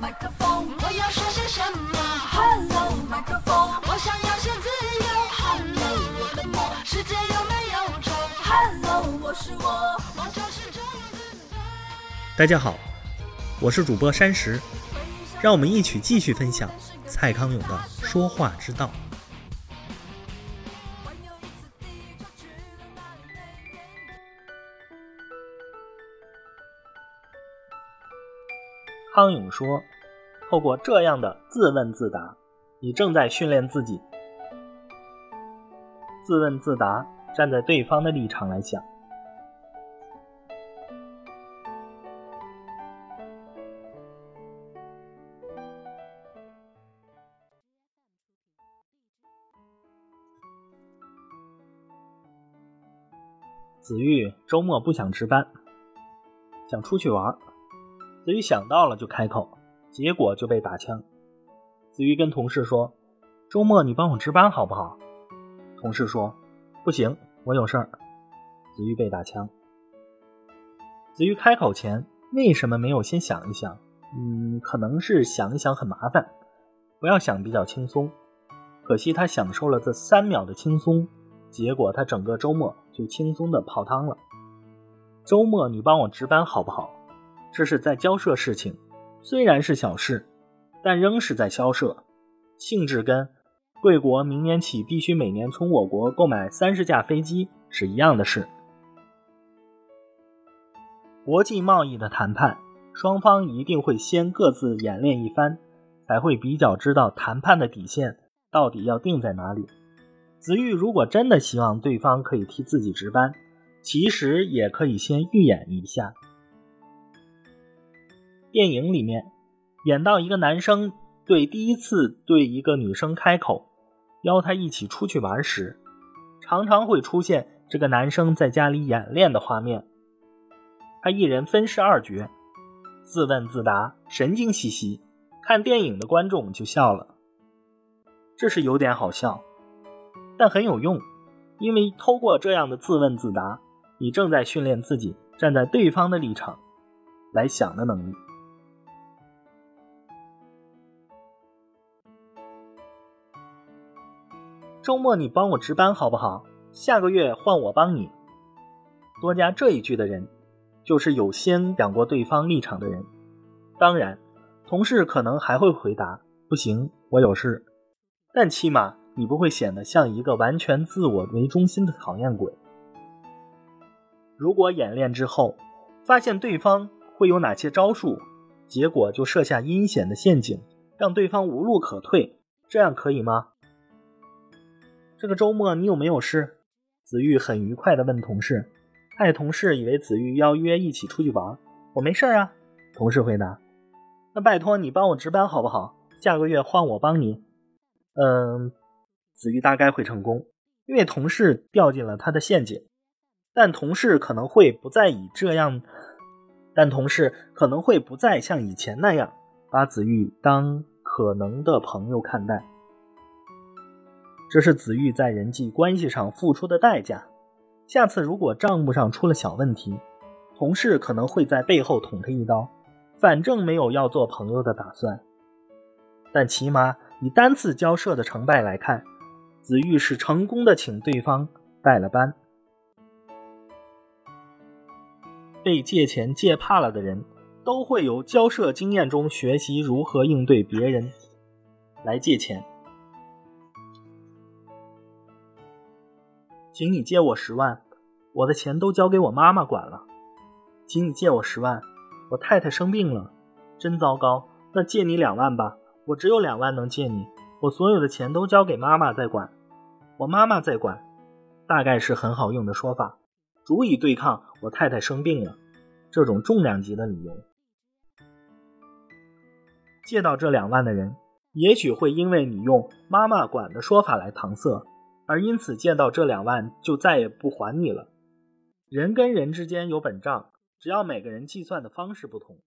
麦克风，我要说些什么？Hello，麦克风，我想要些自由。Hello，我的梦，世界有没有虫？Hello，我是我，梦就是这样子。大家好，我是主播山石，让我们一起继续分享蔡康永的说话之道。康永说：“透过这样的自问自答，你正在训练自己。自问自答，站在对方的立场来想。子玉周末不想值班，想出去玩。子瑜想到了就开口，结果就被打枪。子瑜跟同事说：“周末你帮我值班好不好？”同事说：“不行，我有事儿。”子瑜被打枪。子瑜开口前为什么没有先想一想？嗯，可能是想一想很麻烦，不要想比较轻松。可惜他享受了这三秒的轻松，结果他整个周末就轻松的泡汤了。周末你帮我值班好不好？这是在交涉事情，虽然是小事，但仍是在交涉，性质跟贵国明年起必须每年从我国购买三十架飞机是一样的事。国际贸易的谈判，双方一定会先各自演练一番，才会比较知道谈判的底线到底要定在哪里。子玉如果真的希望对方可以替自己值班，其实也可以先预演一下。电影里面演到一个男生对第一次对一个女生开口，邀她一起出去玩时，常常会出现这个男生在家里演练的画面。他一人分饰二角，自问自答，神经兮兮。看电影的观众就笑了，这是有点好笑，但很有用，因为透过这样的自问自答，你正在训练自己站在对方的立场来想的能力。周末你帮我值班好不好？下个月换我帮你。多加这一句的人，就是有先想过对方立场的人。当然，同事可能还会回答：“不行，我有事。”但起码你不会显得像一个完全自我为中心的讨厌鬼。如果演练之后发现对方会有哪些招数，结果就设下阴险的陷阱，让对方无路可退，这样可以吗？这个周末你有没有事？子玉很愉快地问同事。害同事以为子玉要约一起出去玩。我没事啊，同事回答。那拜托你帮我值班好不好？下个月换我帮你。嗯，子玉大概会成功，因为同事掉进了他的陷阱。但同事可能会不再以这样，但同事可能会不再像以前那样把子玉当可能的朋友看待。这是子玉在人际关系上付出的代价。下次如果账目上出了小问题，同事可能会在背后捅他一刀，反正没有要做朋友的打算。但起码以单次交涉的成败来看，子玉是成功的请对方带了班。被借钱借怕了的人，都会由交涉经验中学习如何应对别人来借钱。请你借我十万，我的钱都交给我妈妈管了。请你借我十万，我太太生病了，真糟糕。那借你两万吧，我只有两万能借你，我所有的钱都交给妈妈在管，我妈妈在管，大概是很好用的说法，足以对抗我太太生病了这种重量级的理由。借到这两万的人，也许会因为你用妈妈管的说法来搪塞。而因此借到这两万就再也不还你了。人跟人之间有本账，只要每个人计算的方式不同，